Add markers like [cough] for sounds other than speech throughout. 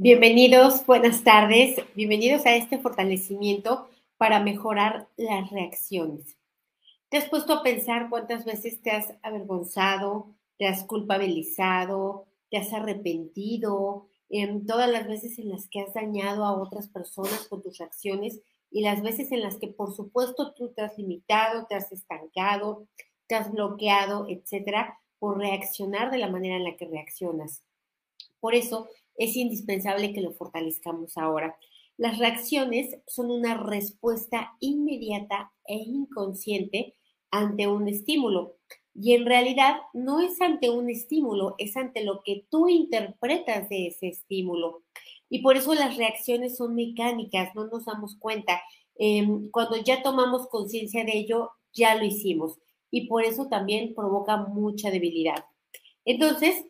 Bienvenidos, buenas tardes, bienvenidos a este fortalecimiento para mejorar las reacciones. ¿Te has puesto a pensar cuántas veces te has avergonzado, te has culpabilizado, te has arrepentido, en todas las veces en las que has dañado a otras personas con tus reacciones y las veces en las que por supuesto tú te has limitado, te has estancado, te has bloqueado, etcétera, por reaccionar de la manera en la que reaccionas? Por eso es indispensable que lo fortalezcamos ahora. Las reacciones son una respuesta inmediata e inconsciente ante un estímulo. Y en realidad no es ante un estímulo, es ante lo que tú interpretas de ese estímulo. Y por eso las reacciones son mecánicas, no nos damos cuenta. Em, cuando ya tomamos conciencia de ello, ya lo hicimos. Y por eso también provoca mucha debilidad. Entonces,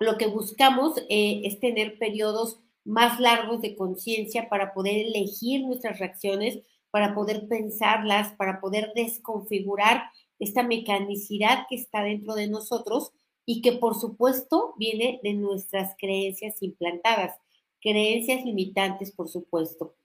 lo que buscamos eh, es tener periodos más largos de conciencia para poder elegir nuestras reacciones, para poder pensarlas, para poder desconfigurar esta mecanicidad que está dentro de nosotros y que por supuesto viene de nuestras creencias implantadas, creencias limitantes, por supuesto.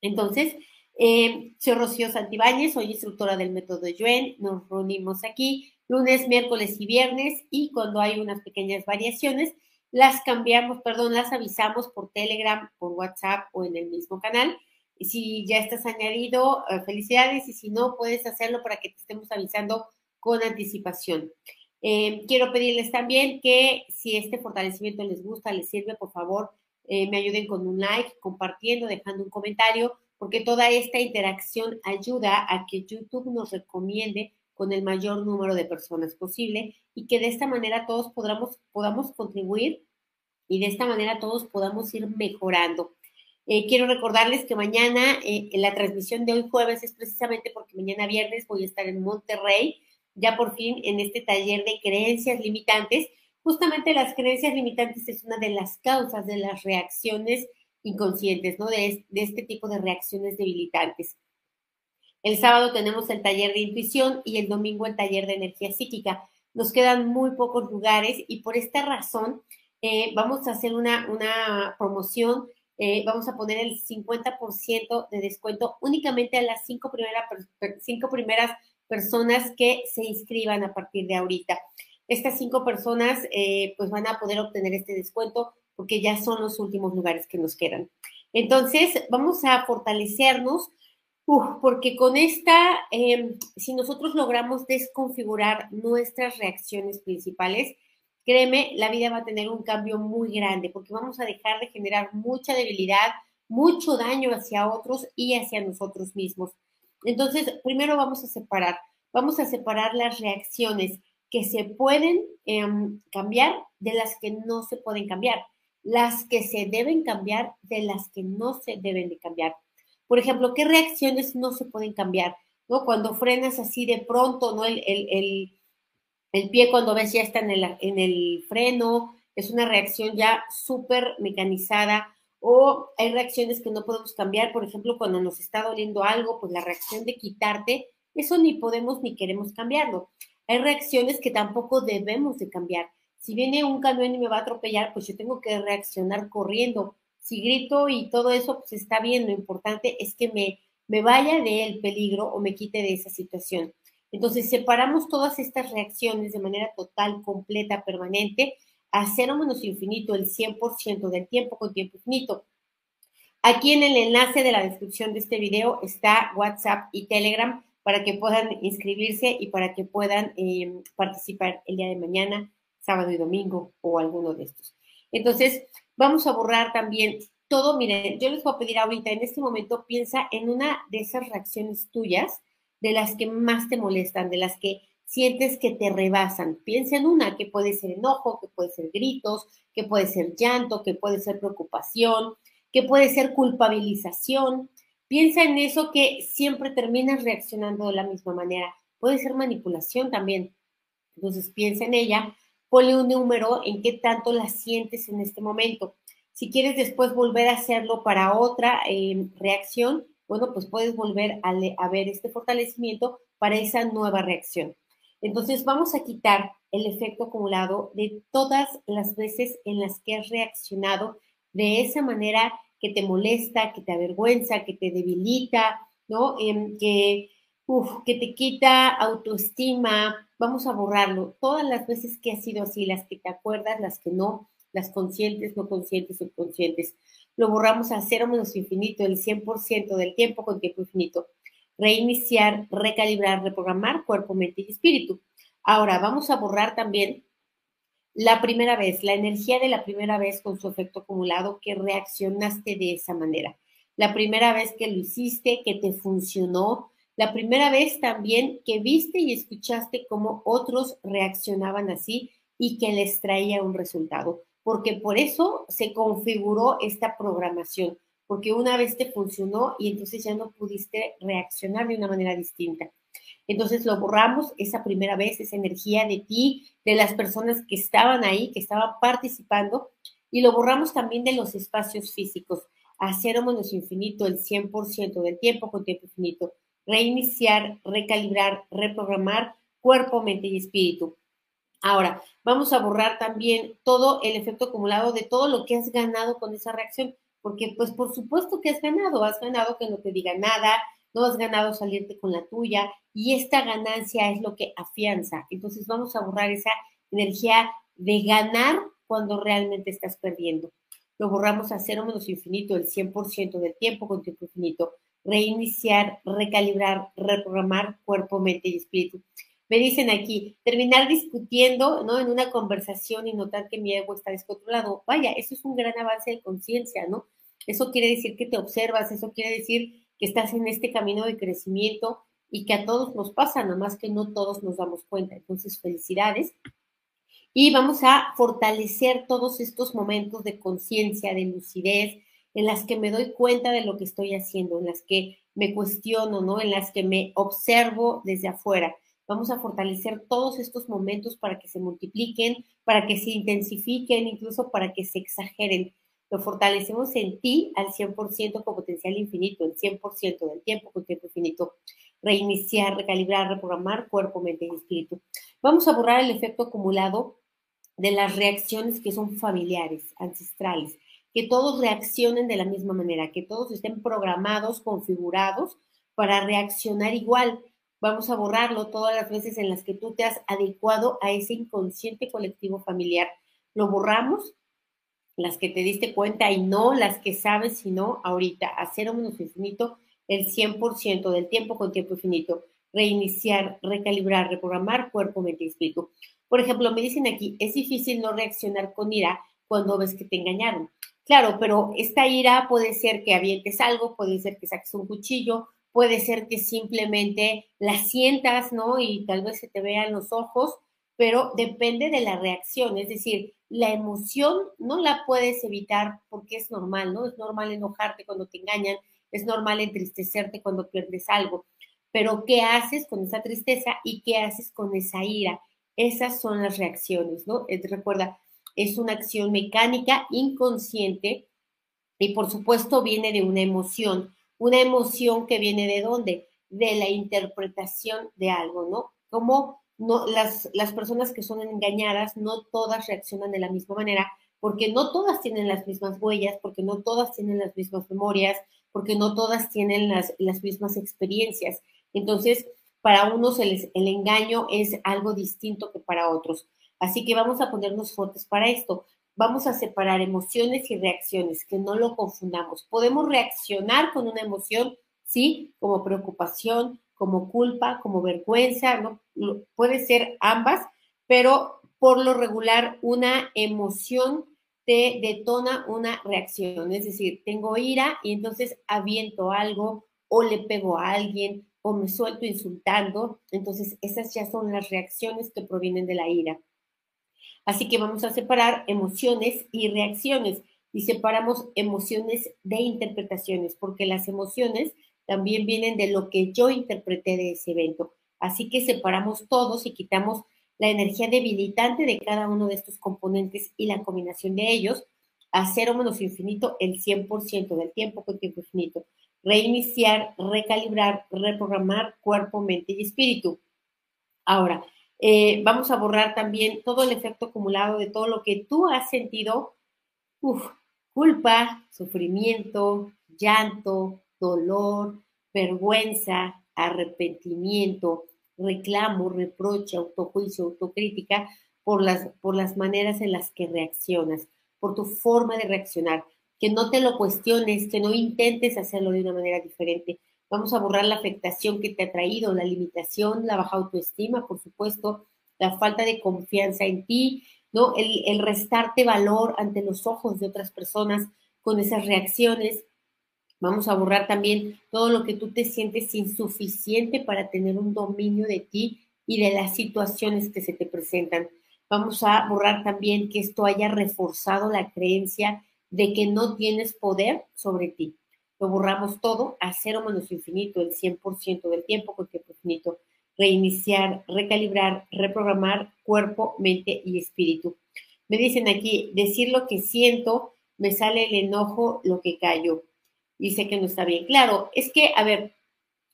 Entonces, eh, soy Rocío Santibáñez, soy instructora del método Yuen, nos reunimos aquí lunes, miércoles y viernes y cuando hay unas pequeñas variaciones, las cambiamos, perdón, las avisamos por Telegram, por WhatsApp o en el mismo canal. Si ya estás añadido, eh, felicidades y si no, puedes hacerlo para que te estemos avisando con anticipación. Eh, quiero pedirles también que si este fortalecimiento les gusta, les sirve, por favor, eh, me ayuden con un like, compartiendo, dejando un comentario, porque toda esta interacción ayuda a que YouTube nos recomiende con el mayor número de personas posible y que de esta manera todos podamos, podamos contribuir y de esta manera todos podamos ir mejorando. Eh, quiero recordarles que mañana, eh, en la transmisión de hoy jueves, es precisamente porque mañana viernes voy a estar en Monterrey, ya por fin en este taller de creencias limitantes. Justamente las creencias limitantes es una de las causas de las reacciones inconscientes, ¿no? De, de este tipo de reacciones debilitantes. El sábado tenemos el taller de intuición y el domingo el taller de energía psíquica. Nos quedan muy pocos lugares y por esta razón eh, vamos a hacer una, una promoción. Eh, vamos a poner el 50% de descuento únicamente a las cinco, cinco primeras personas que se inscriban a partir de ahorita. Estas cinco personas eh, pues van a poder obtener este descuento porque ya son los últimos lugares que nos quedan. Entonces, vamos a fortalecernos porque con esta, em, si nosotros logramos desconfigurar nuestras reacciones principales, créeme, la vida va a tener un cambio muy grande, porque vamos a dejar de generar mucha debilidad, mucho daño hacia otros y hacia nosotros mismos. Entonces, primero vamos a separar, vamos a separar las reacciones que se pueden em, cambiar de las que no se pueden cambiar, las que se deben cambiar de las que no se deben de cambiar. Por ejemplo, ¿qué reacciones no se pueden cambiar? ¿No? Cuando frenas así de pronto, ¿no? El, el, pie cuando ves ya está en el, en el freno, es una reacción ya súper mecanizada. O hay reacciones que no podemos cambiar, por ejemplo, cuando nos está doliendo algo, pues la reacción de quitarte, eso ni podemos ni queremos cambiarlo. Hay reacciones que tampoco debemos de cambiar. Si viene un camión y me va a atropellar, pues yo tengo que reaccionar corriendo si grito y todo eso, pues está bien, lo importante es que me, me vaya del peligro o me quite de esa situación. Entonces, separamos todas estas reacciones de manera total, completa, permanente, a cero menos infinito, el 100% del tiempo con tiempo infinito. Aquí en el enlace de la descripción de este video está WhatsApp y Telegram para que puedan inscribirse y para que puedan em, participar el día de mañana, sábado y domingo o alguno de estos. Entonces, Vamos a borrar también todo. Miren, yo les voy a pedir ahorita, en este momento, piensa en una de esas reacciones tuyas, de las que más te molestan, de las que sientes que te rebasan. Piensa en una que puede ser enojo, que puede ser gritos, que puede ser llanto, que puede ser preocupación, que puede ser culpabilización. Piensa en eso que siempre terminas reaccionando de la misma manera. Puede ser manipulación también. Entonces piensa en ella ponle un número en qué tanto la sientes en este momento. Si quieres después volver a hacerlo para otra em, reacción, bueno, pues puedes volver a, ver este fortalecimiento para esa nueva reacción. Entonces vamos a quitar el efecto acumulado de todas las veces en las que has reaccionado de esa manera que te molesta, que te avergüenza, que te debilita, ¿no? Em, que, que te quita autoestima, vamos a borrarlo. Todas las veces que ha sido así, las que te acuerdas, las que no, las conscientes, no conscientes, subconscientes, lo borramos a cero menos infinito, el 100% del tiempo con tiempo infinito. Reiniciar, recalibrar, reprogramar cuerpo, mente y espíritu. Ahora, vamos a borrar también la primera vez, la energía de la primera vez con su efecto acumulado que reaccionaste de esa manera. La primera vez que lo hiciste, que te funcionó. La primera vez también que viste y escuchaste cómo otros reaccionaban así y que les traía un resultado. Porque por eso se configuró esta programación, porque una vez te funcionó y entonces ya no pudiste reaccionar de una manera distinta. Entonces lo borramos esa primera vez, esa energía de ti, de las personas que estaban ahí, que estaban participando, y lo borramos también de los espacios físicos, a cero menos infinito el 100% del tiempo con tiempo infinito, reiniciar, recalibrar, reprogramar cuerpo, mente y espíritu. Ahora, vamos a borrar también todo el efecto acumulado de todo lo que has ganado con esa reacción, porque pues por supuesto que has ganado, has ganado que no te diga nada, no has ganado salirte con la tuya y esta ganancia es lo que afianza. Entonces vamos a borrar esa energía de ganar cuando realmente estás perdiendo. Lo borramos a cero menos infinito, el 100% del tiempo con tiempo infinito. Reiniciar, recalibrar, reprogramar cuerpo, mente y espíritu. Me dicen aquí, terminar discutiendo, ¿no? En una conversación y notar que mi ego está descontrolado. Vaya, eso es un gran avance de conciencia, ¿no? Eso quiere decir que te observas, eso quiere decir que estás en este camino de crecimiento y que a todos nos pasa, nada más que no todos nos damos cuenta. Entonces, felicidades. Y vamos a fortalecer todos estos momentos de conciencia, de lucidez, en las que me doy cuenta de lo que estoy haciendo, en las que me cuestiono, ¿no? En las que me observo desde afuera. Vamos a fortalecer todos estos momentos para que se multipliquen, para que se intensifiquen, incluso para que se exageren lo fortalecemos en ti al 100% con potencial infinito, el 100% del tiempo con tiempo infinito. Reiniciar, recalibrar, reprogramar cuerpo, mente y espíritu. Vamos a borrar el efecto acumulado de las reacciones que son familiares, ancestrales, que todos reaccionen de la misma manera, que todos estén programados, configurados para reaccionar igual. Vamos a borrarlo todas las veces en las que tú te has adecuado a ese inconsciente colectivo familiar. Lo borramos las que te diste cuenta y no las que sabes, sino ahorita, a cero menos infinito, el 100% del tiempo con tiempo infinito, reiniciar, recalibrar, reprogramar cuerpo, mente y espíritu. Por ejemplo, me dicen aquí, es difícil no reaccionar con ira cuando ves que te engañaron. Claro, pero esta ira puede ser que avientes algo, puede ser que saques un cuchillo, puede ser que simplemente la sientas, ¿no? Y tal vez se te vean los ojos, pero depende de la reacción, es decir, la emoción no la puedes evitar porque es normal, ¿no? Es normal enojarte cuando te engañan, es normal entristecerte cuando pierdes algo, pero ¿qué haces con esa tristeza y qué haces con esa ira? Esas son las reacciones, ¿no? recuerda, es una acción mecánica inconsciente y por supuesto viene de una emoción, una emoción que viene de dónde? De la interpretación de algo, ¿no? Como no, las, las personas que son engañadas no todas reaccionan de la misma manera, porque no todas tienen las mismas huellas, porque no todas tienen las mismas memorias, porque no todas tienen las, las mismas experiencias. Entonces, para unos el, el, engaño es algo distinto que para otros. Así que vamos a ponernos fuertes para esto. Vamos a separar emociones y reacciones, que no lo confundamos. Podemos reaccionar con una emoción, sí, como preocupación, como culpa, como vergüenza, ¿no? puede ser ambas, pero por lo regular una emoción te detona una reacción, es decir, tengo ira y entonces aviento algo o le pego a alguien o me suelto insultando, entonces esas ya son las reacciones que provienen de la ira. Así que vamos a separar emociones y reacciones y separamos emociones de interpretaciones, porque las emociones también vienen de lo que yo interpreté de ese evento. Así que separamos todos y quitamos la energía debilitante de cada uno de estos componentes y la combinación de ellos a cero menos infinito el 100% del tiempo con tiempo infinito. Reiniciar, recalibrar, reprogramar cuerpo, mente y espíritu. Ahora, eh, vamos a borrar también todo el efecto acumulado de todo lo que tú has sentido culpa, sufrimiento, llanto, dolor, vergüenza, arrepentimiento, reclamo, reproche, autojuicio, autocrítica por las, por las maneras en las que reaccionas, por tu forma de reaccionar. Que no te lo cuestiones, que no intentes hacerlo de una manera diferente. Vamos a borrar la afectación que te ha traído, la limitación, la baja autoestima, por supuesto, la falta de confianza en ti, ¿no? El, el restarte valor ante los ojos de otras personas con esas reacciones, Vamos a borrar también todo lo que tú te sientes insuficiente para tener un dominio de ti y de las situaciones que se te presentan. Vamos a borrar también que esto haya reforzado la creencia de que no tienes poder sobre ti. Lo borramos todo a cero menos infinito, el 100% del tiempo con tiempo infinito. Reiniciar, recalibrar, reprogramar cuerpo, mente y espíritu. Me dicen aquí, decir lo que siento, me sale el enojo, lo que callo dice que no está bien. Claro, es que, a ver,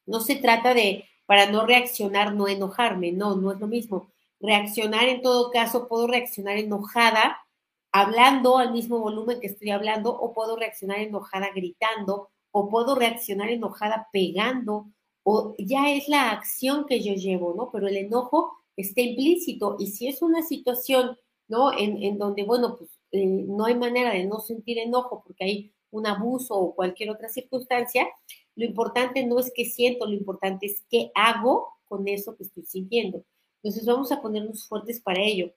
no se trata de, para no reaccionar, no enojarme, no, no es lo mismo. Reaccionar en todo caso, puedo reaccionar enojada hablando al mismo volumen que estoy hablando, o puedo reaccionar enojada gritando, o puedo reaccionar enojada pegando, o ya es la acción que yo llevo, ¿no? Pero el enojo está implícito y si es una situación, ¿no? En, en donde, bueno, pues eh, no hay manera de no sentir enojo porque hay un abuso o cualquier otra circunstancia, lo importante no es qué siento, lo importante es qué hago con eso que estoy sintiendo. Entonces vamos a ponernos fuertes para ello,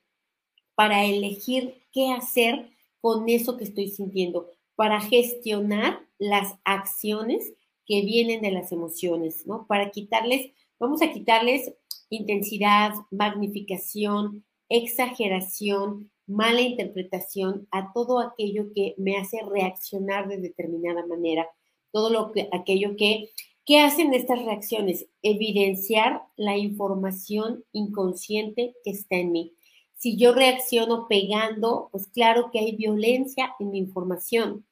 para elegir qué hacer con eso que estoy sintiendo, para gestionar las acciones que vienen de las emociones, ¿no? Para quitarles, vamos a quitarles intensidad, magnificación, exageración, mala interpretación a todo aquello que me hace reaccionar de determinada manera, todo lo que, aquello que, ¿qué hacen estas reacciones? Evidenciar la información inconsciente que está en mí. Si yo reacciono pegando, pues claro que hay violencia en mi información,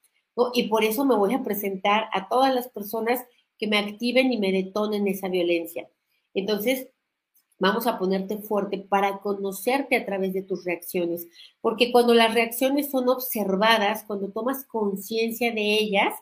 Y por eso me voy a presentar a todas las personas que me activen y me detonen esa violencia. Entonces, Vamos a ponerte fuerte para conocerte a través de tus reacciones, porque cuando las reacciones son observadas, cuando tomas conciencia de ellas,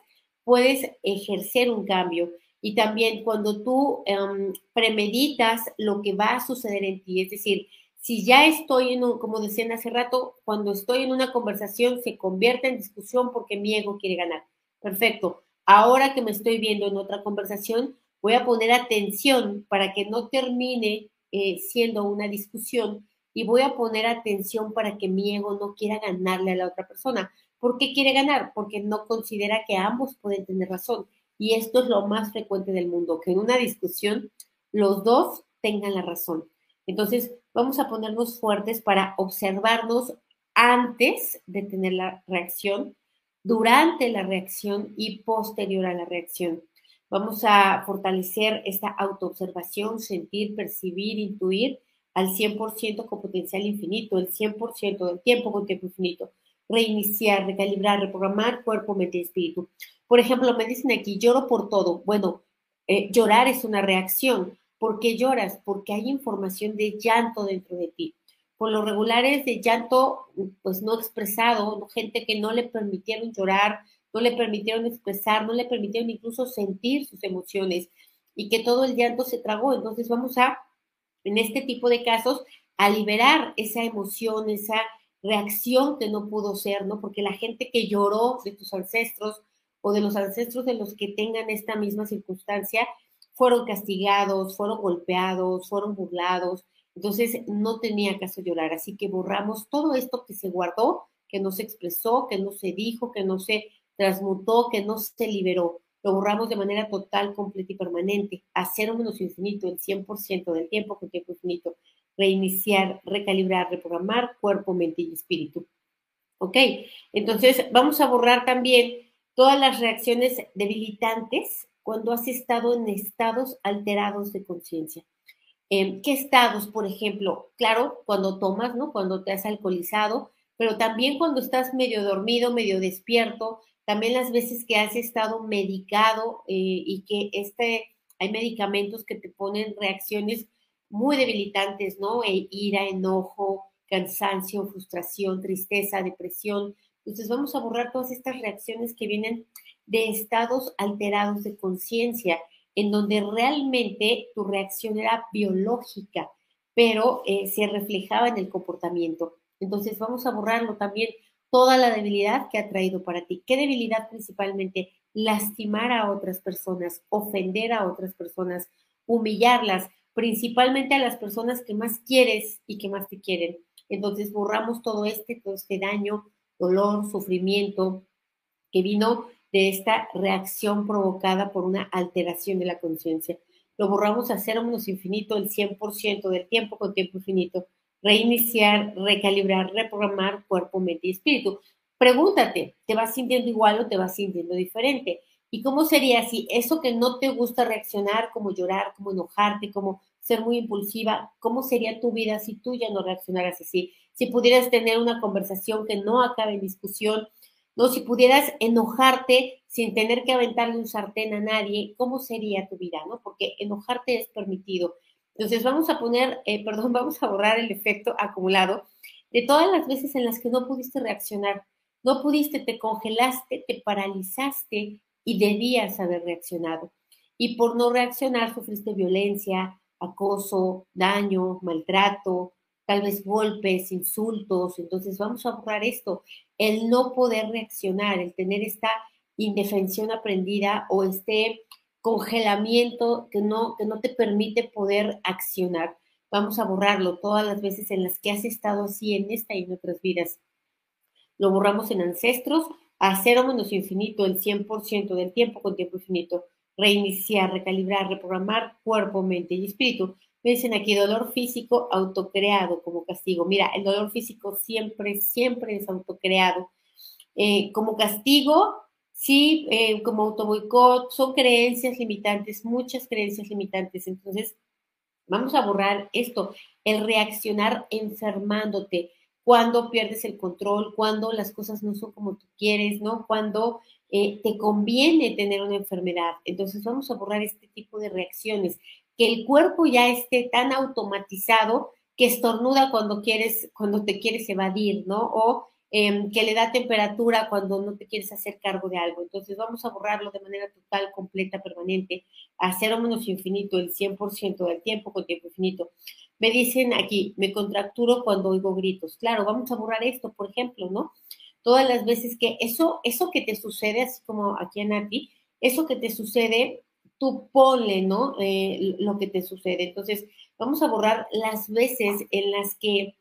puedes ejercer un cambio. Y también cuando tú em, premeditas lo que va a suceder en ti, es decir, si ya estoy en un, como decían hace rato, cuando estoy en una conversación se convierte en discusión porque mi ego quiere ganar. Perfecto. Ahora que me estoy viendo en otra conversación, voy a poner atención para que no termine eh, siendo una discusión y voy a poner atención para que mi ego no quiera ganarle a la otra persona. ¿Por qué quiere ganar? Porque no considera que ambos pueden tener razón. Y esto es lo más frecuente del mundo, que en una discusión los dos tengan la razón. Entonces, vamos a ponernos fuertes para observarnos antes de tener la reacción, durante la reacción y posterior a la reacción. Vamos a fortalecer esta autoobservación, sentir, percibir, intuir al 100% con potencial infinito, el 100% del tiempo con tiempo infinito. Reiniciar, recalibrar, reprogramar cuerpo, mente y espíritu. Por ejemplo, me dicen aquí, lloro por todo. Bueno, eh, llorar es una reacción. ¿Por qué lloras? Porque hay información de llanto dentro de ti. Por lo regular es de llanto, pues no expresado, gente que no le permitieron llorar, no le permitieron expresar, no le permitieron incluso sentir sus emociones y que todo el llanto se tragó. Entonces vamos a, en este tipo de casos, a liberar esa emoción, esa reacción que no pudo ser, ¿no? Porque la gente que lloró de tus ancestros o de los ancestros de los que tengan esta misma circunstancia, fueron castigados, fueron golpeados, fueron burlados, entonces no tenía caso llorar, así que borramos todo esto que se guardó, que no se expresó, que no se dijo, que no se transmutó, que no se liberó. Lo borramos de manera total, completa y permanente, a cero menos infinito, el 100% del tiempo con tiempo infinito. Reiniciar, recalibrar, reprogramar cuerpo, mente y espíritu. ¿Ok? Entonces, vamos a borrar también todas las reacciones debilitantes cuando has estado en estados alterados de conciencia. Em, ¿Qué estados, por ejemplo? Claro, cuando tomas, ¿no? Cuando te has alcoholizado, pero también cuando estás medio dormido, medio despierto, también las veces que has estado medicado eh, y que este, hay medicamentos que te ponen reacciones muy debilitantes, ¿no? E ira, enojo, cansancio, frustración, tristeza, depresión, Entonces vamos a borrar todas estas reacciones que vienen de estados alterados de conciencia, en donde realmente tu reacción era biológica, pero eh, se reflejaba en el comportamiento. Entonces vamos a borrarlo también, toda la debilidad que ha traído para ti. ¿Qué debilidad principalmente? Lastimar a otras personas, ofender a otras personas, humillarlas, principalmente a las personas que más quieres y que más te quieren. Entonces borramos todo este, todo este daño, dolor, sufrimiento que vino de esta reacción provocada por una alteración de la conciencia. Lo borramos a cero menos infinito el 100% del tiempo con tiempo infinito. Reiniciar, recalibrar, reprogramar cuerpo, mente y espíritu. Pregúntate, ¿te vas sintiendo igual o te vas sintiendo diferente? ¿Y cómo sería si eso que no te gusta reaccionar, como llorar, como enojarte, como ser muy impulsiva, cómo sería tu vida si tú ya no reaccionaras así? Si pudieras tener una conversación que no acabe en discusión, ¿no? Si pudieras enojarte sin tener que aventarle un sartén a nadie, ¿cómo sería tu vida, no? Porque enojarte es permitido. Entonces vamos a poner, eh, [laughs] perdón, vamos a borrar el efecto acumulado de todas las veces en las que no pudiste reaccionar, no pudiste, te congelaste, te paralizaste y debías haber reaccionado. Y por no reaccionar sufriste violencia, acoso, daño, maltrato, tal vez golpes, insultos. Entonces vamos a borrar esto, el no poder reaccionar, el tener esta indefensión aprendida o este congelamiento que no, que no te permite poder accionar. Vamos a borrarlo todas las veces en las que has estado así en esta y en otras vidas. Lo borramos en ancestros, a cero menos infinito, el 100% del tiempo con tiempo infinito. Reiniciar, recalibrar, reprogramar cuerpo, mente y espíritu. Me dicen aquí dolor físico autocreado como castigo. Mira, el dolor físico siempre, siempre es autocreado. Eh, como castigo, sí, eh, como autoboicot, son creencias limitantes, muchas creencias limitantes. Entonces, vamos a borrar esto, el reaccionar enfermándote, cuando pierdes el control, cuando las cosas no son como tú quieres, ¿no? Cuando eh, te conviene tener una enfermedad. Entonces, vamos a borrar este tipo de reacciones el cuerpo ya esté tan automatizado que estornuda cuando quieres, cuando te quieres evadir, ¿no? O em, que le da temperatura cuando no te quieres hacer cargo de algo. Entonces vamos a borrarlo de manera total, completa, permanente, a cero menos infinito, el 100% del tiempo con tiempo infinito. Me dicen aquí, me contracturo cuando oigo gritos. Claro, vamos a borrar esto, por ejemplo, ¿no? Todas las veces que eso, eso que te sucede, así como aquí en Nati, eso que te sucede tú ponle, ¿no? Eh, lo que te sucede. Entonces, vamos a borrar las veces en las que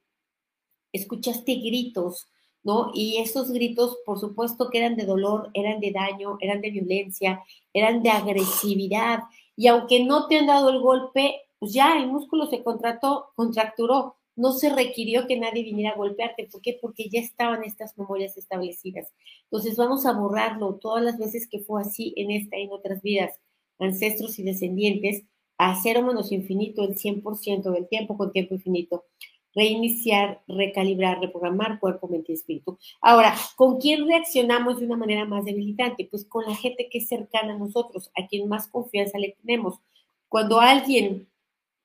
escuchaste gritos, ¿no? Y esos gritos, por supuesto, que eran de dolor, eran de daño, eran de violencia, eran de agresividad. Y aunque no te han dado el golpe, pues ya el músculo se contrató, contracturó. No se requirió que nadie viniera a golpearte. ¿Por qué? Porque ya estaban estas memorias establecidas. Entonces vamos a borrarlo todas las veces que fue así en esta y en otras vidas ancestros y descendientes, a cero menos infinito el 100% del tiempo con tiempo infinito. Reiniciar, recalibrar, reprogramar cuerpo, mente y espíritu. Ahora, ¿con quién reaccionamos de una manera más debilitante? Pues con la gente que es cercana a nosotros, a quien más confianza le tenemos. Cuando a alguien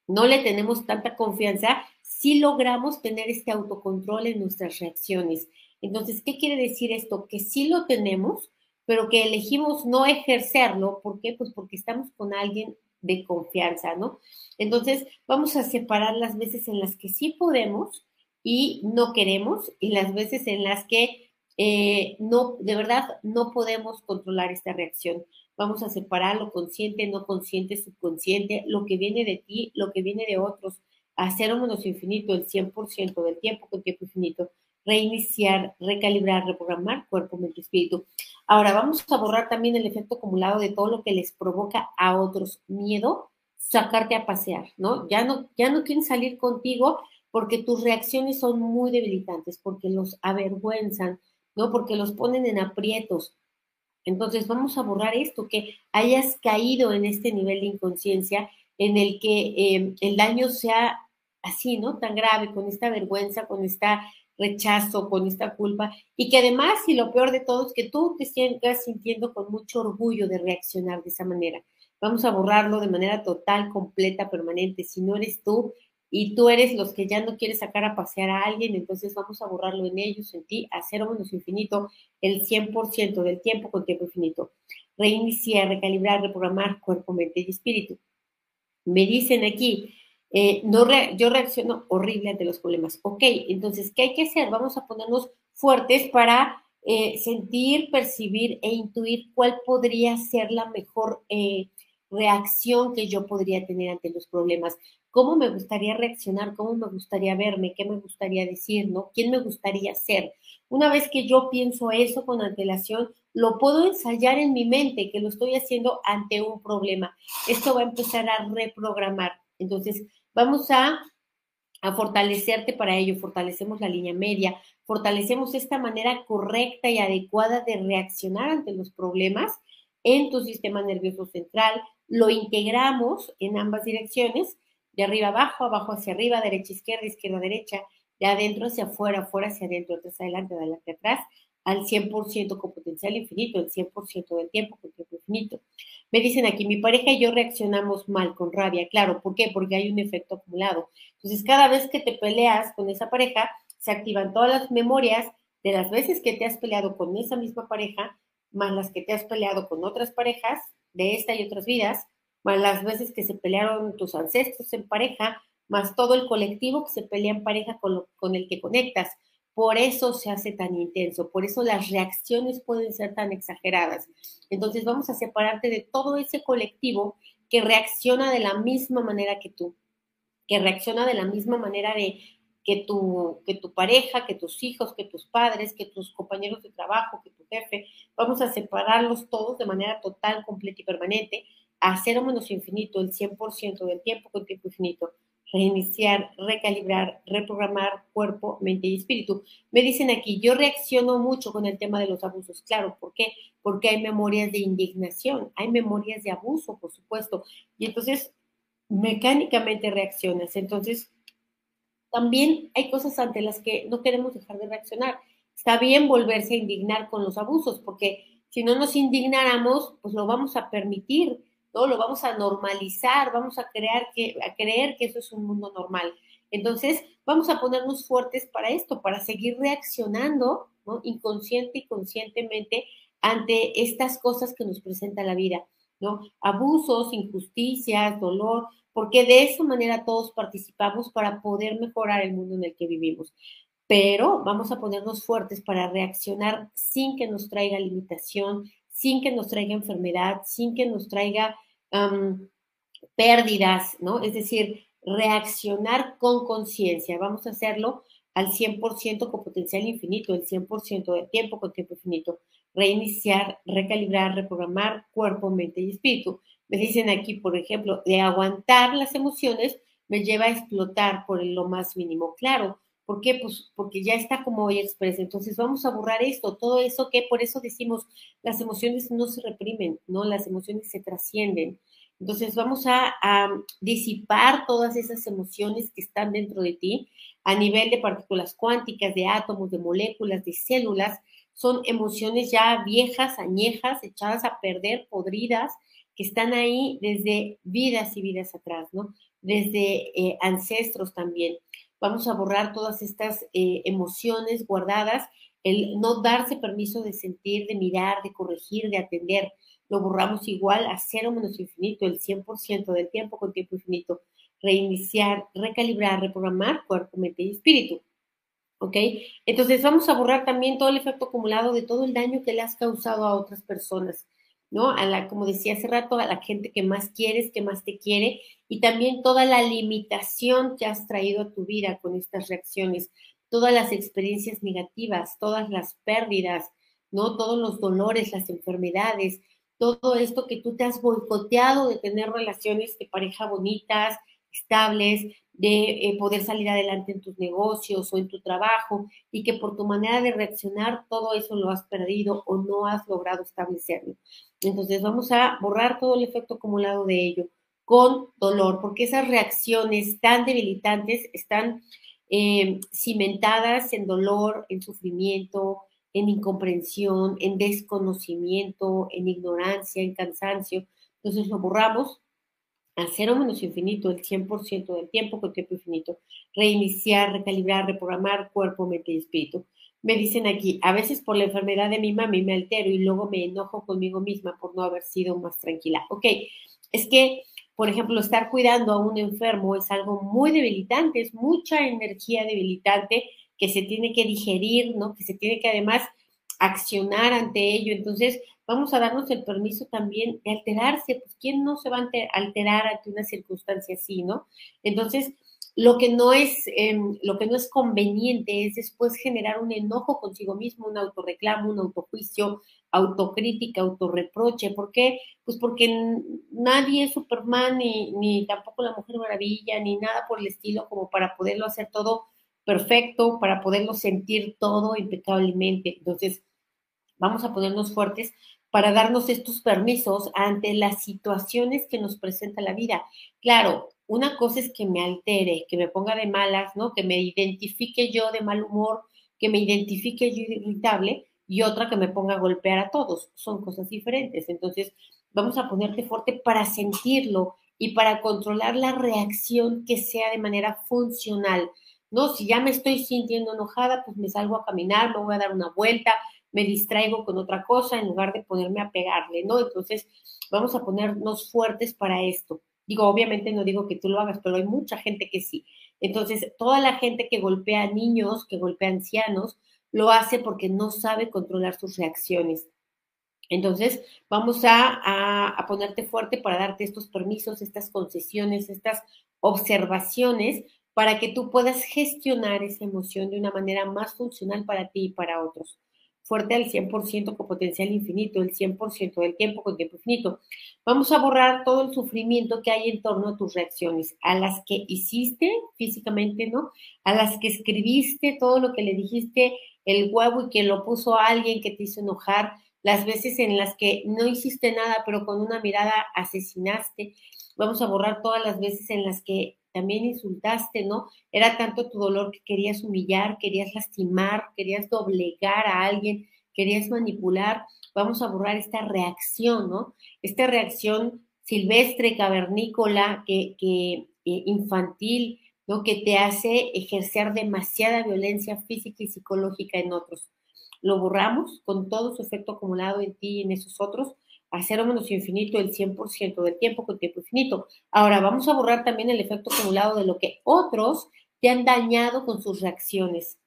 no le tenemos tanta confianza, sí logramos tener este autocontrol en nuestras reacciones. Entonces, ¿qué quiere decir esto? Que sí lo tenemos, pero que elegimos no ejercerlo. ¿Por qué? Pues porque estamos con alguien de confianza, ¿no? Entonces, vamos a separar las veces en las que sí podemos y no queremos y las veces en las que eh, no, de verdad, no podemos controlar esta reacción. Vamos a separar lo consciente, no consciente, subconsciente, lo que viene de ti, lo que viene de otros, hacer un menos infinito el 100% del tiempo con tiempo infinito, reiniciar, recalibrar, reprogramar cuerpo, mente, espíritu. Ahora vamos a borrar también el efecto acumulado de todo lo que les provoca a otros miedo, sacarte a pasear, ¿no? Ya no, ya no quieren salir contigo porque tus reacciones son muy debilitantes, porque los avergüenzan, ¿no? Porque los ponen en aprietos. Entonces vamos a borrar esto, que hayas caído en este nivel de inconsciencia en el que eh, el daño sea así, ¿no? Tan grave, con esta vergüenza, con esta rechazo, con esta culpa, y que además, y lo peor de todo, es que tú te sientas sintiendo con mucho orgullo de reaccionar de esa manera. Vamos a borrarlo de manera total, completa, permanente. Si no eres tú, y tú eres los que ya no quieres sacar a pasear a alguien, entonces vamos a borrarlo en ellos, en ti, a cero menos infinito, el 100% del tiempo con tiempo infinito. Reiniciar, recalibrar, reprogramar cuerpo, mente y espíritu. Me dicen aquí, eh, no yo reacciono horrible ante los problemas. Ok, entonces, ¿qué hay que hacer? Vamos a ponernos fuertes para eh, sentir, percibir e intuir cuál podría ser la mejor eh, reacción que yo podría tener ante los problemas cómo me gustaría reaccionar, cómo me gustaría verme, qué me gustaría decir, ¿no? ¿Quién me gustaría ser? Una vez que yo pienso eso con antelación, lo puedo ensayar en mi mente, que lo estoy haciendo ante un problema. Esto va a empezar a reprogramar. Entonces, vamos a, fortalecerte para ello. Fortalecemos la línea media, fortalecemos esta manera correcta y adecuada de reaccionar ante los problemas en tu sistema nervioso central. Lo integramos en ambas direcciones de arriba abajo, abajo hacia arriba, derecha, izquierda, izquierda, derecha, de adentro hacia afuera, afuera hacia adentro, atrás, adelante, adelante, atrás, al 100% con potencial infinito, el 100% del tiempo con tiempo infinito. Me dicen aquí, mi pareja y yo reaccionamos mal, con rabia, claro, ¿por qué? Porque hay un efecto acumulado. Entonces, cada vez que te peleas con esa pareja, se activan todas las memorias de las veces que te has peleado con esa misma pareja, más las que te has peleado con otras parejas de esta y otras vidas, más las veces que se pelearon tus ancestros en pareja, más todo el colectivo que se pelea en pareja con, con el que conectas. Por eso se hace tan intenso, por eso las reacciones pueden ser tan exageradas. Entonces vamos a separarte de todo ese colectivo que reacciona de la misma manera que tú, que reacciona de la misma manera de que tu, que tu pareja, que tus hijos, que tus padres, que tus compañeros de trabajo, que tu jefe. Vamos a separarlos todos de manera total, completa y permanente a cero menos infinito el 100% del tiempo con tiempo infinito, reiniciar, recalibrar, reprogramar cuerpo, mente y espíritu. Me dicen aquí, yo reacciono mucho con el tema de los abusos. Claro, ¿por qué? Porque hay memorias de indignación, hay memorias de abuso, por supuesto. Y entonces, mecánicamente reaccionas. Entonces, también hay cosas ante las que no queremos dejar de reaccionar. Está bien volverse a indignar con los abusos, porque si no nos indignáramos, pues lo vamos a permitir lo vamos a normalizar, vamos a, crear que, a creer que eso es un mundo normal. Entonces, vamos a ponernos fuertes para esto, para seguir reaccionando, ¿no? Inconsciente y conscientemente ante estas cosas que nos presenta la vida, ¿no? Abusos, injusticias, dolor, porque de esa manera todos participamos para poder mejorar el mundo en el que vivimos. Pero vamos a ponernos fuertes para reaccionar sin que nos traiga limitación, sin que nos traiga enfermedad, sin que nos traiga pérdidas, ¿no? Es decir, reaccionar con conciencia. Vamos a hacerlo al 100% con potencial infinito, el 100% del tiempo con tiempo infinito. Reiniciar, recalibrar, reprogramar cuerpo, mente y espíritu. Me dicen aquí, por ejemplo, de aguantar las emociones me lleva a explotar por lo más mínimo. Claro, ¿Por qué? Pues porque ya está como hoy expresa. Entonces vamos a borrar esto, todo eso que por eso decimos, las emociones no se reprimen, ¿no? Las emociones se trascienden. Entonces vamos a, disipar todas esas emociones que están dentro de ti a nivel de partículas cuánticas, de átomos, de moléculas, de células. Son emociones ya viejas, añejas, echadas a perder, podridas, que están ahí desde vidas y vidas atrás, ¿no? Desde eh, ancestros también vamos a borrar todas estas eh, emociones guardadas, el no darse permiso de sentir, de mirar, de corregir, de atender, lo borramos igual a cero menos infinito, el 100% del tiempo con tiempo infinito, reiniciar, recalibrar, reprogramar cuerpo, mente y espíritu. ¿Ok? Entonces vamos a borrar también todo el efecto acumulado de todo el daño que le has causado a otras personas. ¿No? A la, como decía hace rato, a la gente que más quieres, que más te quiere, y también toda la limitación que has traído a tu vida con estas reacciones, todas las experiencias negativas, todas las pérdidas, ¿no? Todos los dolores, las enfermedades, todo esto que tú te has boicoteado de tener relaciones de pareja bonitas, estables, de eh, poder salir adelante en tus negocios o en tu trabajo y que por tu manera de reaccionar todo eso lo has perdido o no has logrado establecerlo. Entonces vamos a borrar todo el efecto acumulado de ello con dolor, porque esas reacciones tan debilitantes están eh, cimentadas en dolor, en sufrimiento, en incomprensión, en desconocimiento, en ignorancia, en cansancio. Entonces lo borramos a cero menos infinito el 100% del tiempo con tiempo infinito, reiniciar, recalibrar, reprogramar cuerpo, mente y espíritu. Me dicen aquí, a veces por la enfermedad de mi mami me altero y luego me enojo conmigo misma por no haber sido más tranquila. Ok, es que, por ejemplo, estar cuidando a un enfermo es algo muy debilitante, es mucha energía debilitante que se tiene que digerir, ¿no? Que se tiene que además accionar ante ello. Entonces, vamos a darnos el permiso también de alterarse, pues ¿quién no se va a alterar ante una circunstancia así, no? Entonces, lo que no es, em, lo que no es conveniente es después generar un enojo consigo mismo, un autorreclamo, un autojuicio, autocrítica, autorreproche. ¿Por qué? Pues porque nadie es Superman, ni, ni tampoco la Mujer Maravilla, ni nada por el estilo, como para poderlo hacer todo perfecto, para poderlo sentir todo impecablemente. Entonces, vamos a ponernos fuertes para darnos estos permisos ante las situaciones que nos presenta la vida. Claro, una cosa es que me altere, que me ponga de malas, ¿no? Que me identifique yo de mal humor, que me identifique yo irritable y otra que me ponga a golpear a todos. Son cosas diferentes. Entonces, vamos a ponerte fuerte para sentirlo y para controlar la reacción que sea de manera funcional. No, si ya me estoy sintiendo enojada, pues me salgo a caminar, me voy a dar una vuelta, me distraigo con otra cosa en lugar de ponerme a pegarle, ¿no? Entonces, vamos a ponernos fuertes para esto. Digo, obviamente no digo que tú lo hagas, pero hay mucha gente que sí. Entonces, toda la gente que golpea a niños, que golpea a ancianos, lo hace porque no sabe controlar sus reacciones. Entonces, vamos a, a, ponerte fuerte para darte estos permisos, estas concesiones, estas observaciones, para que tú puedas gestionar esa emoción de una manera más funcional para ti y para otros fuerte al 100% con potencial infinito, el 100% del tiempo con tiempo infinito. Vamos a borrar todo el sufrimiento que hay en torno a tus reacciones, a las que hiciste físicamente, ¿no? A las que escribiste, todo lo que le dijiste, el huevo y que lo puso a alguien que te hizo enojar, las veces en las que no hiciste nada, pero con una mirada asesinaste. Vamos a borrar todas las veces en las que también insultaste, ¿no? Era tanto tu dolor que querías humillar, querías lastimar, querías doblegar a alguien, querías manipular. Vamos a borrar esta reacción, ¿no? Esta reacción silvestre, cavernícola, que, que eh, infantil, ¿no? Que te hace ejercer demasiada violencia física y psicológica en otros. Lo borramos con todo su efecto acumulado en ti y en esos otros a cero menos infinito el 100% del tiempo con tiempo infinito. Ahora vamos a borrar también el efecto acumulado de lo que otros te han dañado con sus reacciones,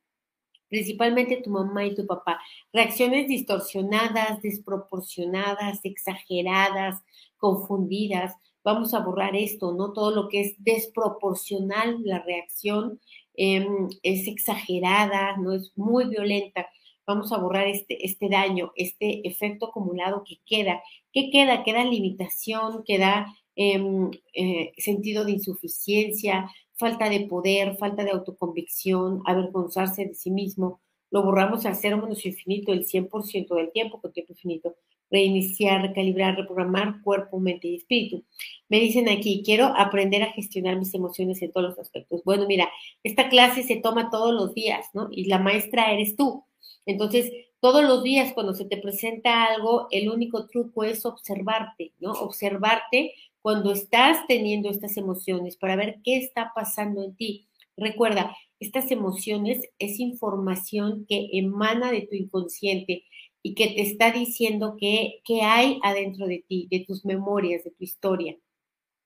principalmente tu mamá y tu papá. Reacciones distorsionadas, desproporcionadas, exageradas, confundidas. Vamos a borrar esto, ¿no? Todo lo que es desproporcional, la reacción em, es exagerada, no es muy violenta vamos a borrar este, este daño, este efecto acumulado que queda. ¿Qué queda? Queda limitación, queda em, eh, sentido de insuficiencia, falta de poder, falta de autoconvicción, avergonzarse de sí mismo. Lo borramos al cero menos infinito el 100% del tiempo con tiempo infinito. Reiniciar, recalibrar, reprogramar cuerpo, mente y espíritu. Me dicen aquí, quiero aprender a gestionar mis emociones en todos los aspectos. Bueno, mira, esta clase se toma todos los días, ¿no? Y la maestra eres tú. Entonces, todos los días cuando se te presenta algo, el único truco es observarte, ¿no? Observarte cuando estás teniendo estas emociones para ver qué está pasando en ti. Recuerda, estas emociones es información que emana de tu inconsciente y que te está diciendo qué hay adentro de ti, de tus memorias, de tu historia.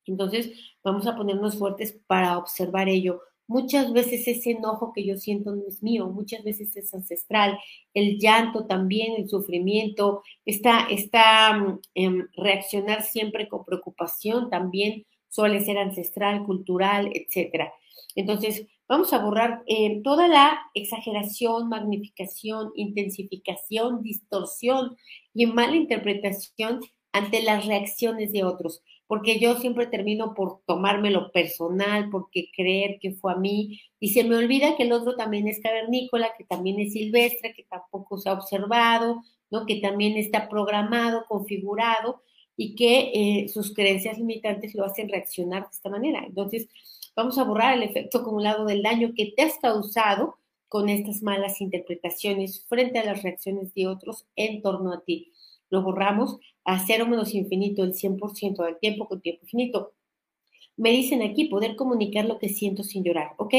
Entonces, vamos a ponernos fuertes para observar ello. Muchas veces ese enojo que yo siento no es mío, muchas veces es ancestral. El llanto también, el sufrimiento, está, mm, em, reaccionar siempre con preocupación también suele ser ancestral, cultural, etcétera. Entonces, vamos a borrar eh, toda la exageración, magnificación, intensificación, distorsión y mala interpretación ante las reacciones de otros porque yo siempre termino por tomármelo personal, porque creer que fue a mí, y se me olvida que el otro también es cavernícola, que también es silvestre, que tampoco se ha observado, ¿no? que también está programado, configurado, y que eh, sus creencias limitantes lo hacen reaccionar de esta manera. Entonces, vamos a borrar el efecto acumulado del daño que te has causado con estas malas interpretaciones frente a las reacciones de otros en torno a ti lo borramos a cero menos infinito el 100% del tiempo con tiempo infinito. Me dicen aquí, poder comunicar lo que siento sin llorar. Ok,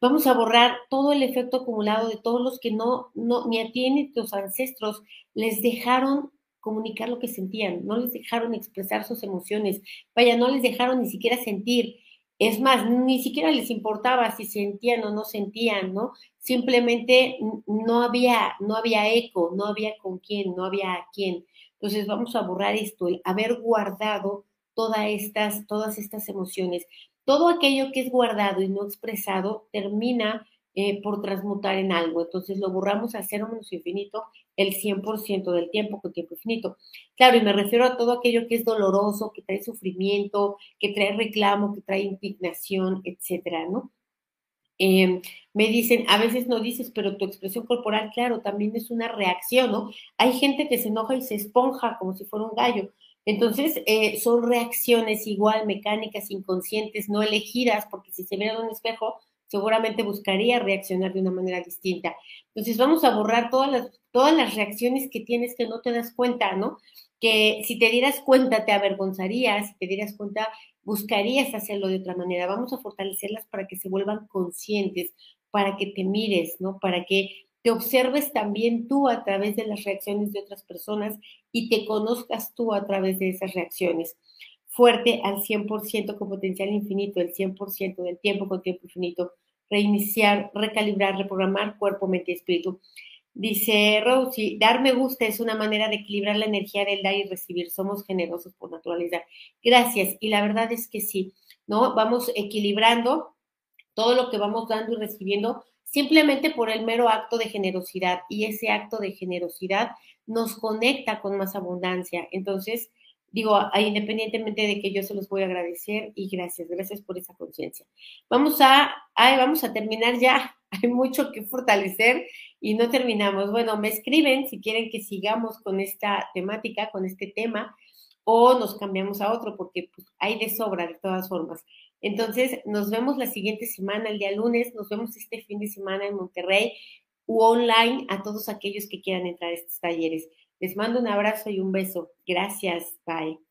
vamos a borrar todo el efecto acumulado de todos los que no, no ni a ti ni a tus ancestros les dejaron comunicar lo que sentían, no les dejaron expresar sus emociones, vaya, no les dejaron ni siquiera sentir. Es más, ni siquiera les importaba si sentían o no sentían, ¿no? Simplemente no había, no había eco, no había con quién, no había a quién. Entonces vamos a borrar esto, el haber guardado todas estas, todas estas emociones. Todo aquello que es guardado y no expresado termina eh, por transmutar en algo. Entonces lo borramos a cero menos infinito el 100% del tiempo con tiempo infinito. Claro, y me refiero a todo aquello que es doloroso, que trae sufrimiento, que trae reclamo, que trae indignación, etcétera, ¿no? Em, me dicen, a veces no dices, pero tu expresión corporal, claro, también es una reacción, ¿no? Hay gente que se enoja y se esponja como si fuera un gallo. Entonces, eh, son reacciones igual mecánicas, inconscientes, no elegidas, porque si se viera en un espejo, seguramente buscaría reaccionar de una manera distinta. Entonces, vamos a borrar todas las, todas las reacciones que tienes que no te das cuenta, ¿no? Que si te dieras cuenta te avergonzarías, si te dieras cuenta buscarías hacerlo de otra manera. Vamos a fortalecerlas para que se vuelvan conscientes, para que te mires, ¿no? Para que te observes también tú a través de las reacciones de otras personas y te conozcas tú a través de esas reacciones. Fuerte al 100% con potencial infinito, el 100% del tiempo con tiempo infinito. Reiniciar, recalibrar, reprogramar cuerpo, mente y espíritu. Dice Rosie, dar me gusta es una manera de equilibrar la energía del dar y recibir. Somos generosos por naturaleza. Gracias. Y la verdad es que sí, ¿no? Vamos equilibrando todo lo que vamos dando y recibiendo simplemente por el mero acto de generosidad. Y ese acto de generosidad nos conecta con más abundancia. Entonces, digo, independientemente de que yo se los voy a agradecer y gracias, gracias por esa conciencia. Vamos a, vamos a terminar ya. [laughs] Hay mucho que fortalecer y no terminamos. Bueno, me escriben si quieren que sigamos con esta temática, con este tema, o nos cambiamos a otro, porque pues, hay de sobra de todas formas. Entonces, nos vemos la siguiente semana, el día lunes, nos vemos este fin de semana en Monterrey u online a todos aquellos que quieran entrar a estos talleres. Les mando un abrazo y un beso. Gracias. Bye.